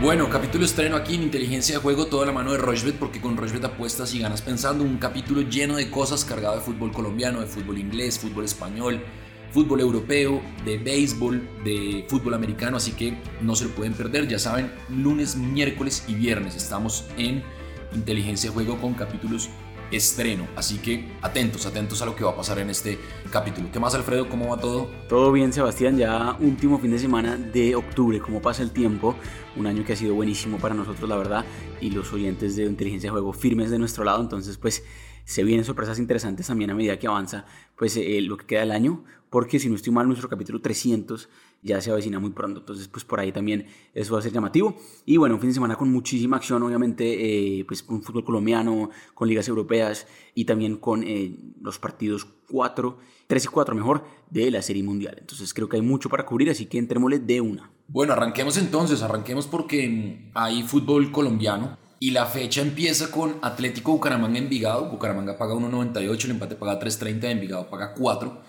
Bueno, capítulo estreno aquí en Inteligencia de Juego, toda la mano de Rochbet, porque con Rochbet apuestas y ganas pensando. Un capítulo lleno de cosas cargado de fútbol colombiano, de fútbol inglés, fútbol español, fútbol europeo, de béisbol, de fútbol americano, así que no se lo pueden perder. Ya saben, lunes, miércoles y viernes estamos en Inteligencia de Juego con capítulos estreno. Así que atentos, atentos a lo que va a pasar en este capítulo. ¿Qué más, Alfredo? ¿Cómo va todo? Todo bien, Sebastián. Ya último fin de semana de octubre. ¿Cómo pasa el tiempo? Un año que ha sido buenísimo para nosotros, la verdad. Y los oyentes de Inteligencia de Juego firmes de nuestro lado. Entonces, pues se vienen sorpresas interesantes también a medida que avanza pues eh, lo que queda del año. Porque si no estoy mal, nuestro capítulo 300 ya se avecina muy pronto. Entonces, pues por ahí también eso va a ser llamativo. Y bueno, un fin de semana con muchísima acción, obviamente, eh, pues con fútbol colombiano, con ligas europeas y también con eh, los partidos 4, 3 y 4 mejor de la Serie Mundial. Entonces creo que hay mucho para cubrir, así que entrémosle de una. Bueno, arranquemos entonces, arranquemos porque hay fútbol colombiano. Y la fecha empieza con Atlético Bucaramanga Envigado. Bucaramanga paga 1.98, el empate paga 3.30, Envigado paga 4.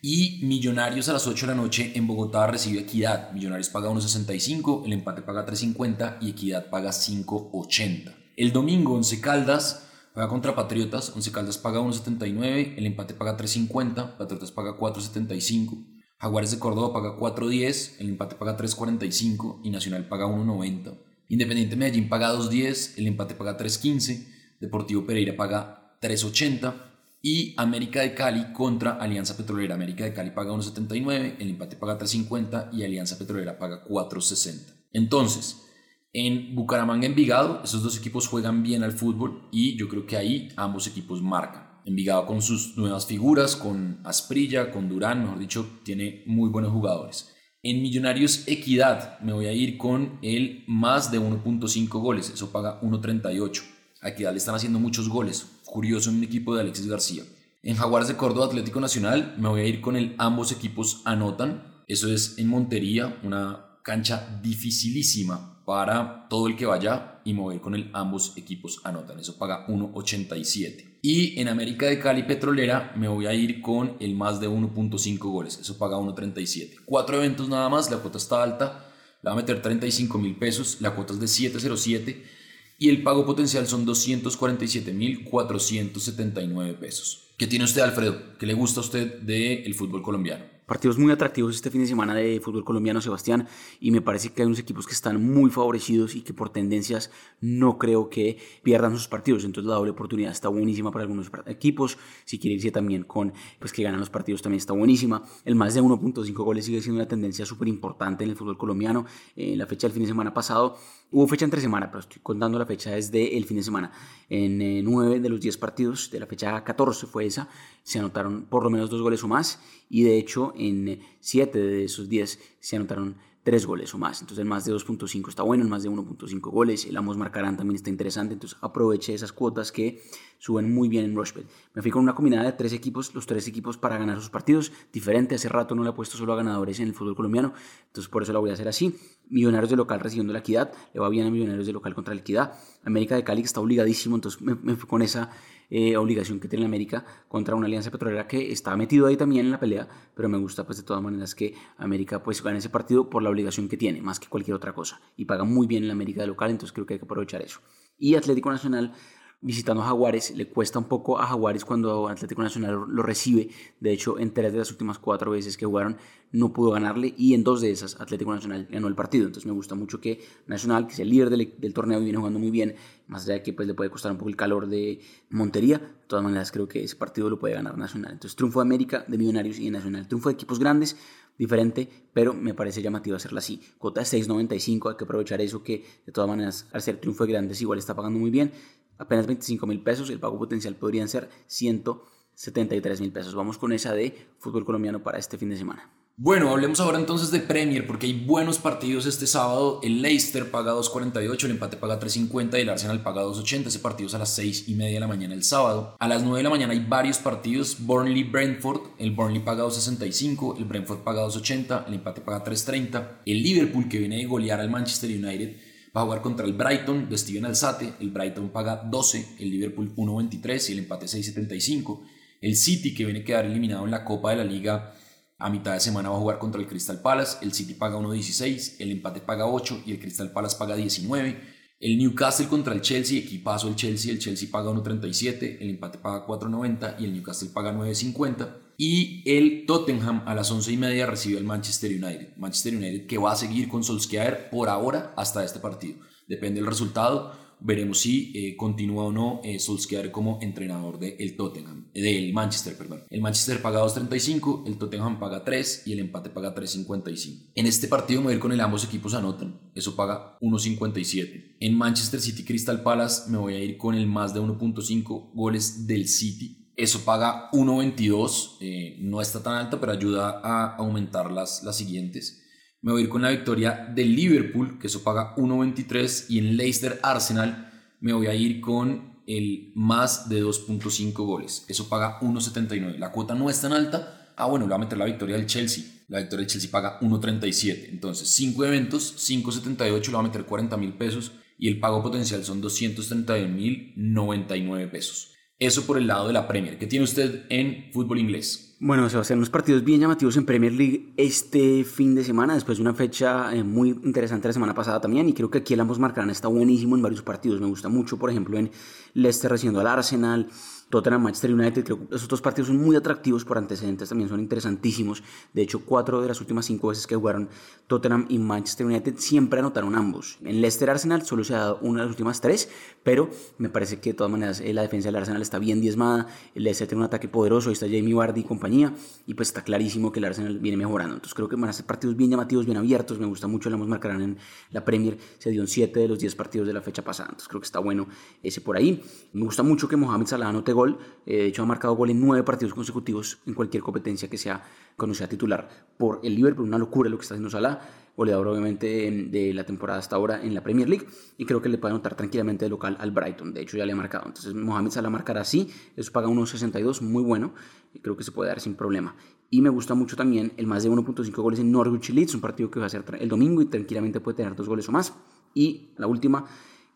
Y Millonarios a las 8 de la noche en Bogotá recibe Equidad. Millonarios paga 1.65, el empate paga 3.50 y Equidad paga 5.80. El domingo Once Caldas paga contra Patriotas, Once Caldas paga 1.79, el empate paga 3.50, Patriotas paga 4.75. Jaguares de Córdoba paga 4.10, el empate paga 3.45 y Nacional paga 1.90. Independiente Medellín paga 2.10, el empate paga 3.15, Deportivo Pereira paga 3.80 y América de Cali contra Alianza Petrolera. América de Cali paga 1.79, el empate paga 3.50 y Alianza Petrolera paga 4.60. Entonces, en Bucaramanga, Envigado, esos dos equipos juegan bien al fútbol y yo creo que ahí ambos equipos marcan. Envigado con sus nuevas figuras, con Asprilla, con Durán, mejor dicho, tiene muy buenos jugadores. En Millonarios Equidad me voy a ir con el más de 1.5 goles, eso paga 1.38. A Equidad le están haciendo muchos goles, curioso en un equipo de Alexis García. En Jaguares de Córdoba Atlético Nacional me voy a ir con el ambos equipos anotan. Eso es en Montería, una cancha dificilísima para todo el que vaya y me voy a ir con el ambos equipos anotan. Eso paga 1.87. Y en América de Cali Petrolera me voy a ir con el más de 1.5 goles. Eso paga 1.37. Cuatro eventos nada más, la cuota está alta. Le va a meter 35 mil pesos, la cuota es de 707 y el pago potencial son 247.479 pesos. ¿Qué tiene usted, Alfredo? ¿Qué le gusta a usted del fútbol colombiano? Partidos muy atractivos este fin de semana de fútbol colombiano, Sebastián, y me parece que hay unos equipos que están muy favorecidos y que por tendencias no creo que pierdan sus partidos. Entonces la doble oportunidad está buenísima para algunos equipos. Si quiere irse también con pues que ganan los partidos también está buenísima. El más de 1.5 goles sigue siendo una tendencia súper importante en el fútbol colombiano. En la fecha del fin de semana pasado hubo fecha entre semana, pero estoy contando la fecha desde el fin de semana. En eh, 9 de los 10 partidos de la fecha 14 fue esa, se anotaron por lo menos dos goles o más y de hecho en 7 de esos 10 se anotaron 3 goles o más. Entonces el más de 2.5 está bueno, el más de 1.5 goles, el ambos marcarán también está interesante, entonces aproveche esas cuotas que suben muy bien en Rushbet. Me fui con una combinada de tres equipos, los tres equipos para ganar sus partidos, diferente, hace rato no le he puesto solo a ganadores en el fútbol colombiano, entonces por eso la voy a hacer así. Millonarios de local recibiendo la equidad, le va bien a Millonarios de local contra la equidad. América de Cali está obligadísimo, entonces me fui con esa eh, obligación que tiene América contra una alianza petrolera que está metido ahí también en la pelea, pero me gusta pues de todas maneras que América pues gane ese partido por la obligación que tiene, más que cualquier otra cosa, y paga muy bien en la América local, entonces creo que hay que aprovechar eso. Y Atlético Nacional visitando a Jaguares. Le cuesta un poco a Jaguares cuando Atlético Nacional lo recibe. De hecho, en tres de las últimas cuatro veces que jugaron no pudo ganarle y en dos de esas Atlético Nacional ganó el partido. Entonces me gusta mucho que Nacional, que es el líder del, torneo y viene jugando muy bien, más allá de que pues, le puede costar un poco el calor de Montería, de todas maneras creo que ese partido lo puede ganar Nacional. Entonces triunfo de América, de Millonarios y de Nacional. Triunfo de equipos grandes, diferente, pero me parece llamativo hacerla así. Cota 6.95, hay que aprovechar eso que de todas maneras al ser triunfo de grandes igual está pagando muy bien apenas 25 mil pesos, el pago potencial podrían ser 173 mil pesos. Vamos con esa de fútbol colombiano para este fin de semana. Bueno, hablemos ahora entonces de Premier, porque hay buenos partidos este sábado. El Leicester paga 2.48, el empate paga 3.50 y el Arsenal paga 2.80. Ese partido es a las 6 y media de la mañana el sábado. A las 9 de la mañana hay varios partidos. Burnley-Brentford, el Burnley paga 2.65, el Brentford paga 2.80, el empate paga 3.30. El Liverpool que viene de golear al Manchester United Va a jugar contra el Brighton de Steven Alzate. El Brighton paga 12, el Liverpool 1.23 y el empate 6.75. El City, que viene a quedar eliminado en la Copa de la Liga A mitad de semana va a jugar contra el Crystal Palace. El City paga 1.16, el empate paga 8 y el Crystal Palace paga 19. El Newcastle contra el Chelsea, equipazo el Chelsea, el Chelsea paga 1.37, el empate paga 4.90 y el Newcastle paga 9.50. Y el Tottenham a las 11 y media recibe al Manchester United. Manchester United que va a seguir con Solskjaer por ahora hasta este partido. Depende del resultado veremos si eh, continúa o no eh, Solskjaer como entrenador del Tottenham, eh, del Manchester, perdón. El Manchester paga 2.35, el Tottenham paga 3 y el empate paga 3.55. En este partido me voy a ir con el ambos equipos anotan, eso paga 1.57. En Manchester City Crystal Palace me voy a ir con el más de 1.5 goles del City. Eso paga 1.22, no está tan alto, pero ayuda a aumentar las, las siguientes. Me voy a ir con la victoria del Liverpool, que eso paga 1.23. Y en Leicester Arsenal me voy a ir con el más de 2.5 goles. Eso paga 1.79. La cuota no es tan alta. Ah, bueno, le voy a meter la victoria del Chelsea. La victoria del Chelsea paga 1.37. Entonces, 5 eventos, 5.78, le voy a meter 40 mil pesos. Y el pago potencial son 231 mil 99 pesos. Eso por el lado de la Premier. ¿Qué tiene usted en fútbol inglés? Bueno, se va a hacer unos partidos bien llamativos en Premier League este fin de semana, después de una fecha eh, muy interesante la semana pasada también, y creo que aquí el ambos marcarán está buenísimo en varios partidos. Me gusta mucho, por ejemplo, en Leicester recibiendo al Arsenal, Tottenham, Manchester United, creo que esos dos partidos son muy atractivos por antecedentes, también son interesantísimos. De hecho, cuatro de las últimas cinco veces que jugaron Tottenham y Manchester United siempre anotaron ambos. En Leicester Arsenal solo se ha dado una de las últimas tres, pero me parece que de todas maneras eh, la defensa del Arsenal está bien diezmada. El Leicester tiene un ataque poderoso, ahí está Jamie Vardy y compañía, y pues está clarísimo que el Arsenal viene mejorando. Entonces creo que van a ser partidos bien llamativos, bien abiertos. Me gusta mucho, la hemos marcarán en la Premier, se dio en siete de los 10 partidos de la fecha pasada. Entonces creo que está bueno ese por ahí. Me gusta mucho que Mohamed Salah anote gol. Eh, de hecho, ha marcado gol en nueve partidos consecutivos en cualquier competencia que sea sea titular por el Liverpool. Una locura lo que está haciendo Salah, goleador obviamente de la temporada hasta ahora en la Premier League. Y creo que le puede anotar tranquilamente de local al Brighton. De hecho, ya le ha marcado. Entonces, Mohamed Salah marcará así. Eso paga 1.62, muy bueno. Y creo que se puede dar sin problema. Y me gusta mucho también el más de 1.5 goles en Norwich Leeds, un partido que va a ser el domingo y tranquilamente puede tener dos goles o más. Y la última,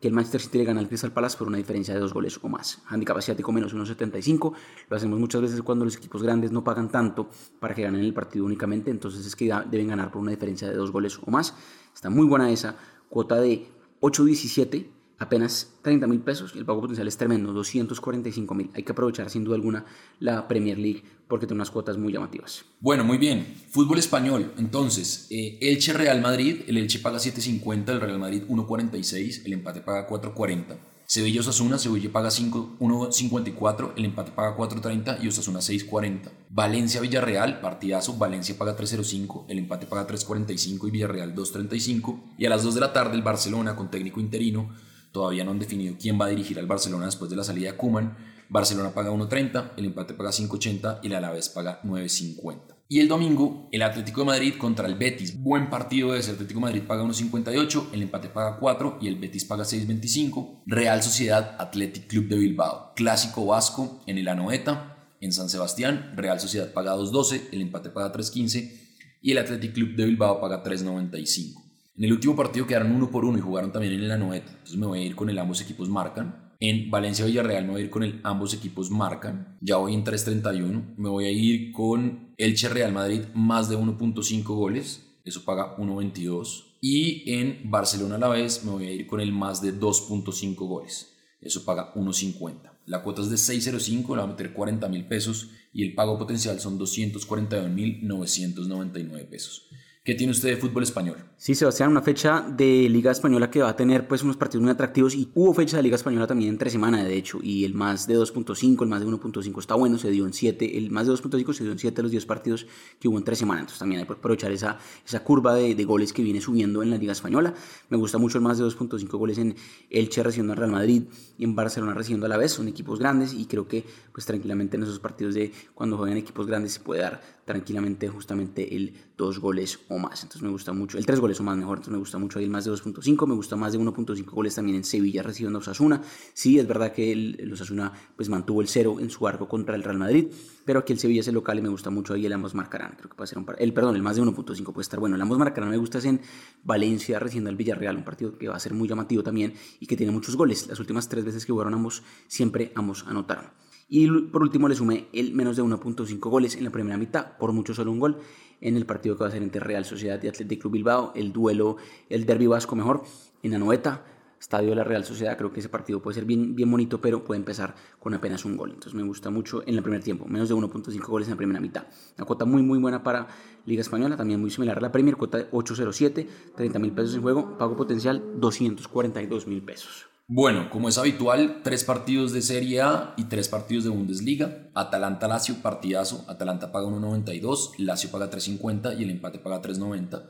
que el Manchester City le gana al Crystal Palace por una diferencia de dos goles o más. Handicap asiático menos 1.75. Lo hacemos muchas veces cuando los equipos grandes no pagan tanto para que ganen el partido únicamente. Entonces es que deben ganar por una diferencia de dos goles o más. Está muy buena esa. Cuota de 8.17 apenas 30 mil pesos y el pago potencial es tremendo, 245 mil. Hay que aprovechar sin duda alguna la Premier League porque tiene unas cuotas muy llamativas. Bueno, muy bien. Fútbol español. Entonces, eh, Elche Real Madrid, el Elche paga 7.50, el Real Madrid 1.46, el empate paga 4.40. Sevilla Osasuna, Sevilla paga 1.54, el empate paga 4.30 y Osasuna 6.40. Valencia Villarreal, partidazo, Valencia paga 3.05, el empate paga 3.45 y Villarreal 2.35. Y a las 2 de la tarde el Barcelona con técnico interino Todavía no han definido quién va a dirigir al Barcelona después de la salida de Kuman. Barcelona paga 1.30, el empate paga 5.80 y el Alavés paga 9.50. Y el domingo, el Atlético de Madrid contra el Betis. Buen partido de ese. Atlético de Madrid paga 1.58, el empate paga 4 y el Betis paga 6.25. Real Sociedad Athletic Club de Bilbao. Clásico vasco en el Anoeta, en San Sebastián. Real Sociedad paga 2.12, el empate paga 3.15 y el Athletic Club de Bilbao paga 3.95. En el último partido quedaron uno por uno y jugaron también en la noveta. Entonces me voy a ir con el ambos equipos marcan. En Valencia Villarreal me voy a ir con el ambos equipos marcan. Ya voy en 3.31. Me voy a ir con Elche Real Madrid más de 1.5 goles. Eso paga 1.22. Y en Barcelona a la vez me voy a ir con el más de 2.5 goles. Eso paga 1.50. La cuota es de 6.05, le voy a meter 40 mil pesos y el pago potencial son 241.999 pesos. ¿Qué tiene usted de fútbol español? Sí, Sebastián, una fecha de Liga Española que va a tener pues unos partidos muy atractivos y hubo fecha de Liga Española también entre semana, de hecho, y el más de 2.5, el más de 1.5 está bueno, se dio en 7, el más de 2.5 se dio en 7 de los 10 partidos que hubo entre semana, entonces también hay que aprovechar esa, esa curva de, de, goles que viene subiendo en la Liga Española. Me gusta mucho el más de 2.5 goles en Elche recibiendo al Real Madrid y en Barcelona recibiendo a la vez, son equipos grandes y creo que pues tranquilamente en esos partidos de cuando juegan equipos grandes se puede dar tranquilamente justamente el 2 goles o más. Entonces me gusta mucho, el 3 goles o más mejor, entonces me gusta mucho ahí el más de 2.5, me gusta más de 1.5 goles también en Sevilla recibiendo a Osasuna. Sí, es verdad que el, Osasuna pues mantuvo el cero en su arco contra el Real Madrid, pero aquí el Sevilla es el local y me gusta mucho ahí el ambos marcarán. Creo que puede ser un el perdón, el más de 1.5 puede estar bueno. El ambos marcarán me gusta es en Valencia recibiendo al Villarreal, un partido que va a ser muy llamativo también y que tiene muchos goles. Las últimas tres veces que jugaron ambos siempre ambos anotaron. Y por último le sumé el menos de 1.5 goles en la primera mitad, por mucho solo un gol, en el partido que va a ser entre Real Sociedad y Athletic Club Bilbao, el duelo, el derbi vasco mejor, en la noveta estadio de la Real Sociedad. Creo que ese partido puede ser bien, bien bonito, pero puede empezar con apenas un gol. Entonces me gusta mucho en el primer tiempo, menos de 1.5 goles en la primera mitad. Una cuota muy, muy buena para Liga Española, también muy similar a la Premier, cuota de 8.07, 30 mil pesos en juego, pago potencial 242 mil pesos. Bueno, como es habitual, tres partidos de Serie A y tres partidos de Bundesliga. Atalanta-Lazio, partidazo. Atalanta paga 1.92, Lazio paga 3.50 y el empate paga 3.90.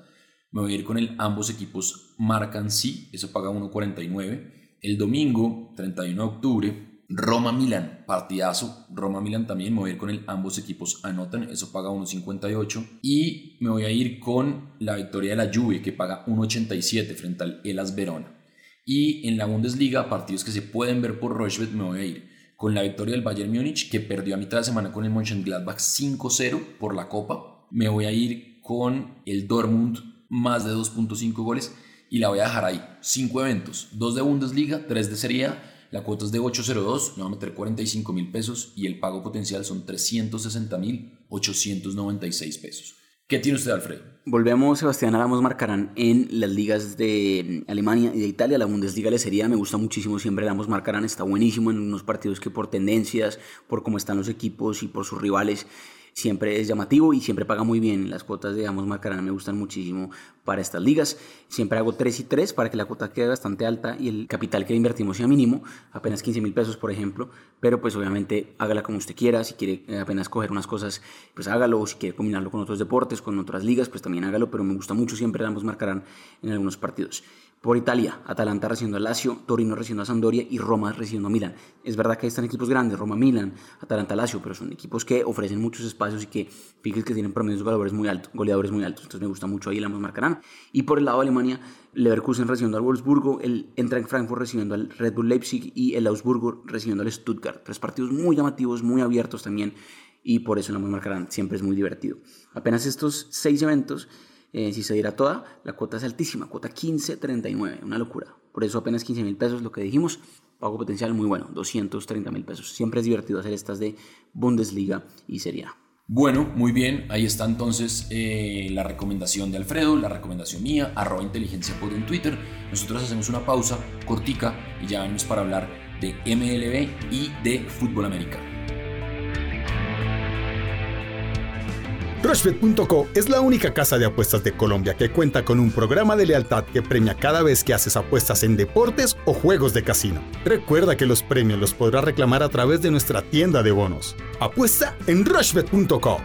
Me voy a ir con el ambos equipos marcan sí, eso paga 1.49. El domingo, 31 de octubre, Roma-Milan, partidazo. Roma-Milan también, me voy a ir con el ambos equipos anotan, eso paga 1.58. Y me voy a ir con la victoria de la Juve, que paga 1.87 frente al Elas Verona. Y en la Bundesliga, partidos que se pueden ver por Rochefort, me voy a ir con la victoria del Bayern Múnich, que perdió a mitad de semana con el Mönchengladbach 5-0 por la Copa. Me voy a ir con el Dortmund más de 2.5 goles y la voy a dejar ahí. Cinco eventos, dos de Bundesliga, tres de Serie A, la cuota es de 802, le voy a meter 45 mil pesos y el pago potencial son 360 mil 896 pesos. ¿Qué tiene usted, Alfredo? Volvemos, Sebastián Aramos marcarán en las ligas de Alemania y de Italia. La Bundesliga le sería, me gusta muchísimo siempre. Ramos marcarán, está buenísimo en unos partidos que por tendencias, por cómo están los equipos y por sus rivales siempre es llamativo y siempre paga muy bien. Las cuotas de Amos Marcarana me gustan muchísimo para estas ligas. Siempre hago 3 y 3 para que la cuota quede bastante alta y el capital que invertimos sea mínimo, apenas 15 mil pesos por ejemplo, pero pues obviamente hágala como usted quiera, si quiere eh, apenas coger unas cosas, pues hágalo, o si quiere combinarlo con otros deportes, con otras ligas, pues también hágalo, pero me gusta mucho siempre Amos Marcarán en algunos partidos. Por Italia, Atalanta recibiendo a Lazio, Torino recibiendo a Sampdoria y Roma recibiendo a Milan. Es verdad que están equipos grandes, Roma, Milan, Atalanta, Lazio, pero son equipos que ofrecen muchos espacios y que fíjense que tienen promedios goleadores muy altos, goleadores muy altos. Entonces me gusta mucho ahí, la marcarán. Y por el lado de Alemania, Leverkusen recibiendo al Wolfsburgo, el Eintracht Frankfurt recibiendo al Red Bull Leipzig y el Augsburgo recibiendo al Stuttgart. Tres partidos muy llamativos, muy abiertos también y por eso la más marcarán siempre es muy divertido. Apenas estos seis eventos eh, si se diera toda, la cuota es altísima, cuota 15.39, una locura. Por eso apenas 15 mil pesos, lo que dijimos, pago potencial muy bueno, 230 mil pesos. Siempre es divertido hacer estas de Bundesliga y Serie. Bueno, muy bien, ahí está entonces eh, la recomendación de Alfredo, la recomendación mía, arroba inteligencia por en Twitter. Nosotros hacemos una pausa cortica y ya venimos para hablar de MLB y de fútbol americano. Rushbet.co es la única casa de apuestas de Colombia que cuenta con un programa de lealtad que premia cada vez que haces apuestas en deportes o juegos de casino. Recuerda que los premios los podrás reclamar a través de nuestra tienda de bonos. Apuesta en Rushbet.co.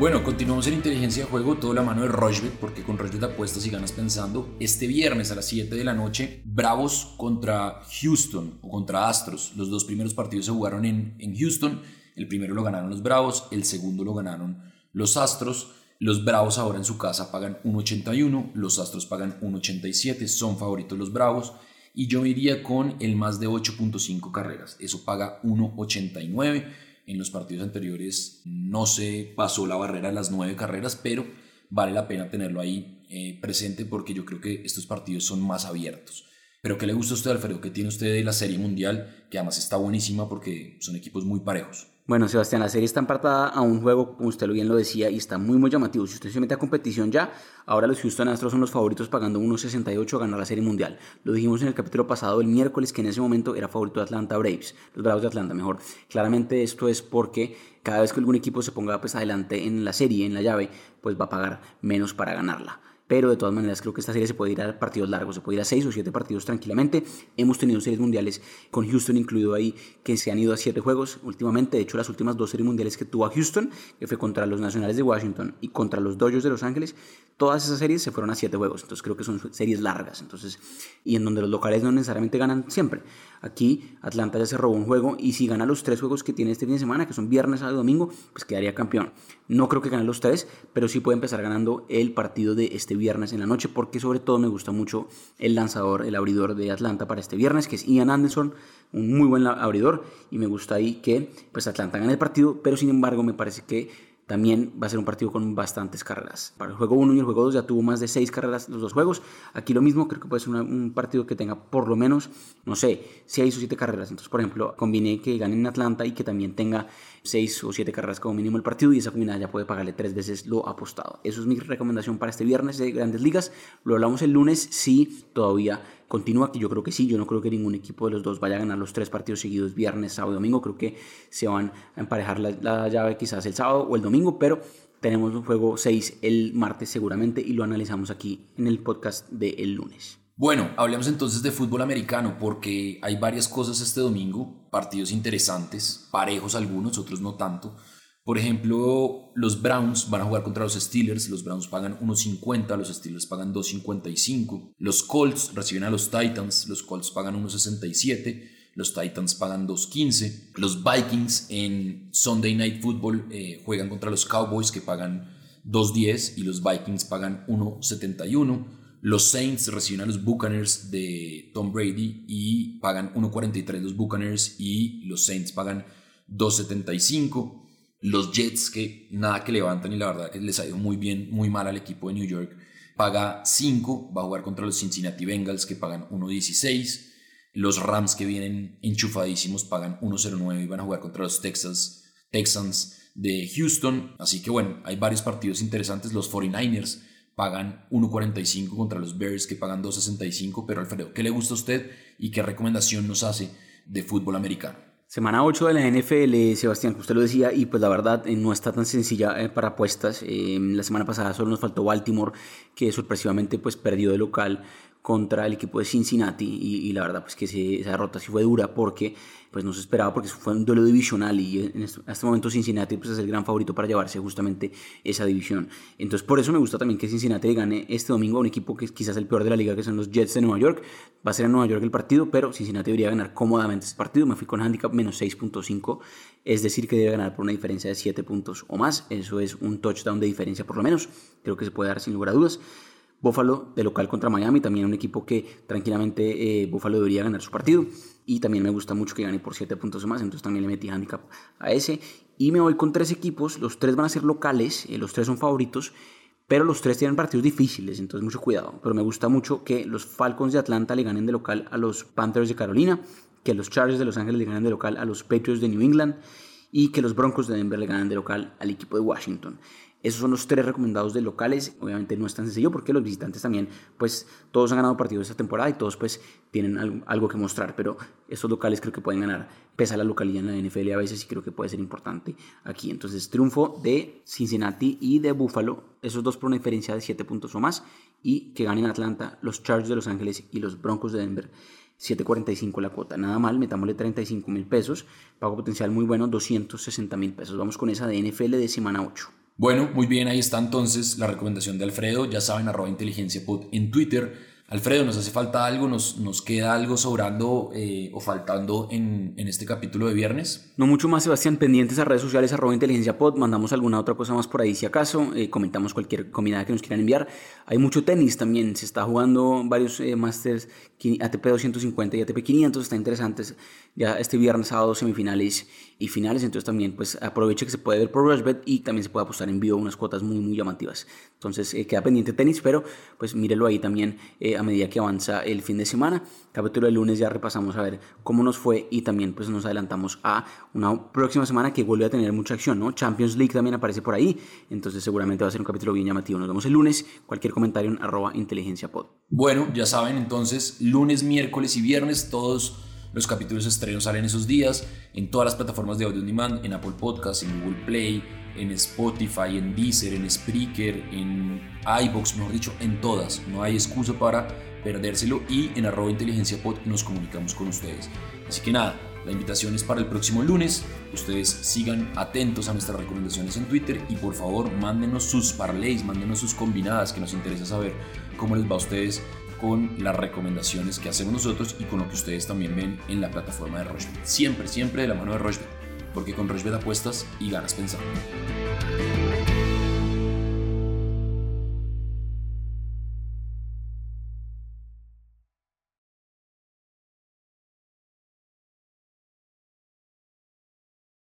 Bueno, continuamos en Inteligencia de Juego, toda la mano de Rochbet, porque con Rochbet apuestas y ganas pensando. Este viernes a las 7 de la noche, Bravos contra Houston o contra Astros. Los dos primeros partidos se jugaron en, en Houston el primero lo ganaron los Bravos, el segundo lo ganaron los Astros. Los Bravos ahora en su casa pagan 1.81, los Astros pagan 1.87, son favoritos los Bravos. Y yo iría con el más de 8.5 carreras, eso paga 1.89. En los partidos anteriores no se pasó la barrera de las 9 carreras, pero vale la pena tenerlo ahí eh, presente porque yo creo que estos partidos son más abiertos. Pero ¿qué le gusta a usted, Alfredo? ¿Qué tiene usted de la Serie Mundial? Que además está buenísima porque son equipos muy parejos. Bueno, Sebastián, la serie está empatada a un juego, como usted bien lo decía, y está muy, muy llamativo. Si usted se mete a competición ya, ahora los Houston Astros son los favoritos pagando 1.68 a ganar la serie mundial. Lo dijimos en el capítulo pasado el miércoles que en ese momento era favorito de Atlanta Braves, los Bravos de Atlanta, mejor. Claramente esto es porque cada vez que algún equipo se ponga pues, adelante en la serie, en la llave, pues va a pagar menos para ganarla pero de todas maneras creo que esta serie se puede ir a partidos largos, se puede ir a seis o siete partidos tranquilamente. Hemos tenido series mundiales con Houston incluido ahí que se han ido a siete juegos últimamente. De hecho, las últimas dos series mundiales que tuvo a Houston, que fue contra los Nacionales de Washington y contra los Dodgers de Los Ángeles, todas esas series se fueron a siete juegos. Entonces creo que son series largas. Entonces, y en donde los locales no necesariamente ganan siempre. Aquí Atlanta ya se robó un juego y si gana los tres juegos que tiene este fin de semana, que son viernes, sábado domingo, pues quedaría campeón. No creo que gane los tres, pero sí puede empezar ganando el partido de este viernes en la noche, porque sobre todo me gusta mucho el lanzador, el abridor de Atlanta para este viernes, que es Ian Anderson, un muy buen abridor, y me gusta ahí que pues Atlanta gane el partido, pero sin embargo me parece que también va a ser un partido con bastantes carreras. Para el juego 1 y el juego 2 ya tuvo más de 6 carreras los dos juegos. Aquí lo mismo, creo que puede ser un partido que tenga por lo menos, no sé, 6 o 7 carreras. Entonces, por ejemplo, combiné que gane en Atlanta y que también tenga 6 o 7 carreras como mínimo el partido y esa combinada ya puede pagarle 3 veces lo apostado. Eso es mi recomendación para este viernes de Grandes Ligas. Lo hablamos el lunes si todavía continúa, que yo creo que sí, yo no creo que ningún equipo de los dos vaya a ganar los tres partidos seguidos, viernes, sábado y domingo, creo que se van a emparejar la, llave quizás el sábado o el domingo, pero tenemos un juego 6 el martes seguramente y lo analizamos aquí en el podcast del lunes. Bueno, hablemos entonces de fútbol americano porque hay varias cosas este domingo, partidos interesantes, parejos algunos, otros no tanto. Por ejemplo, los Browns van a jugar contra los Steelers, los Browns pagan 1.50, los Steelers pagan 2.55. Los Colts reciben a los Titans, los Colts pagan 1.67, los Titans pagan 2.15. Los Vikings en Sunday Night Football eh, juegan contra los Cowboys que pagan 2.10 y los Vikings pagan 1.71. Los Saints reciben a los Buccaneers de Tom Brady y pagan 1.43 los Buccaneers y los Saints pagan 2.75. Los Jets, que nada que levantan y la verdad que les ha ido muy bien, muy mal al equipo de New York, paga 5, va a jugar contra los Cincinnati Bengals que pagan 1.16. Los Rams que vienen enchufadísimos pagan 1.09 y van a jugar contra los Texas, Texans de Houston. Así que bueno, hay varios partidos interesantes. Los 49ers pagan 1.45 contra los Bears que pagan 2.65. Pero Alfredo, ¿qué le gusta a usted y qué recomendación nos hace de fútbol americano? Semana 8 de la NFL, Sebastián, que usted lo decía, y pues la verdad eh, no está tan sencilla eh, para apuestas. Eh, la semana pasada solo nos faltó Baltimore, que sorpresivamente pues perdió de local contra el equipo de Cincinnati y, la verdad pues que esa derrota sí fue dura porque pues no se esperaba porque fue un duelo divisional y en este, este, momento Cincinnati pues es el gran favorito para llevarse justamente esa división. Entonces por eso me gusta también que Cincinnati gane este domingo a un equipo que es quizás el peor de la liga que son los Jets de Nueva York. Va a ser en Nueva York el partido, pero Cincinnati debería ganar cómodamente este partido. Me fui con handicap menos 6.5, es decir que debe ganar por una diferencia de 7 puntos o más. Eso es un touchdown de diferencia por lo menos. Creo que se puede dar sin lugar a dudas. Buffalo de local contra Miami, también un equipo que tranquilamente eh, Buffalo debería ganar su partido. Y también me gusta mucho que gane por 7 puntos o más, entonces también le metí handicap a ese. Y me voy con tres equipos, los tres van a ser locales, eh, los tres son favoritos, pero los tres tienen partidos difíciles, entonces mucho cuidado. Pero me gusta mucho que los Falcons de Atlanta le ganen de local a los Panthers de Carolina, que los Chargers de Los Ángeles le ganen de local a los Patriots de New England y que los Broncos de Denver le ganen de local al equipo de Washington. Esos son los tres recomendados de locales. Obviamente no es tan sencillo porque los visitantes también, pues todos han ganado partidos esta temporada y todos pues tienen algo, que mostrar, pero estos locales creo que pueden ganar, pese a la localidad en la NFL a veces y creo que puede ser importante aquí. Entonces triunfo de Cincinnati y de Buffalo, esos dos por una diferencia de 7 puntos o más y que ganen Atlanta, los Chargers de Los Ángeles y los Broncos de Denver. 7.45 la cuota, nada mal, metámosle 35 mil pesos, pago potencial muy bueno, 260 mil pesos. Vamos con esa de NFL de semana 8. Bueno, muy bien, ahí está entonces la recomendación de Alfredo. Ya saben, arroba inteligencia en Twitter. Alfredo, ¿nos hace falta algo? ¿Nos, queda algo sobrando eh, o faltando en, este capítulo de viernes? No mucho más, Sebastián. Pendientes a redes sociales, arroba inteligencia pod. Mandamos alguna otra cosa más por ahí si acaso. Eh, comentamos cualquier combinada que nos quieran enviar. Hay mucho tenis también. Se está jugando varios eh, Masters ATP 250 y ATP 500. Está interesantes. Ya este viernes, sábado, semifinales y finales. Entonces también pues aproveche que se puede ver por Rushbet y también se puede apostar en vivo unas cuotas muy, muy llamativas. Entonces queda pendiente tenis, pero pues mírelo ahí también a medida que avanza el fin de semana. Capítulo de lunes ya repasamos a ver cómo nos fue y también pues nos adelantamos a una próxima semana que vuelve a tener mucha acción, ¿no? Champions League también aparece por ahí, entonces seguramente va a ser un capítulo bien llamativo. Nos vemos el lunes, cualquier comentario en arroba inteligencia pod. Bueno, ya saben entonces, lunes, miércoles y viernes todos los capítulos estrenos salen esos días en todas las plataformas de audio on demand, en Apple Podcasts, en Google Play, en Spotify, en Deezer, en Spreaker, en iBox, mejor dicho, en todas. No hay excusa para perdérselo y en arroba inteligencia pod nos comunicamos con ustedes. Así que nada, la invitación es para el próximo lunes. Ustedes sigan atentos a nuestras recomendaciones en Twitter y por favor mándenos sus parlays, mándenos sus combinadas que nos interesa saber cómo les va a ustedes con las recomendaciones que hacemos nosotros y con lo que ustedes también ven en la plataforma de Rochebet. Siempre, siempre de la mano de Rochebet, porque con Rochebet apuestas y ganas pensando.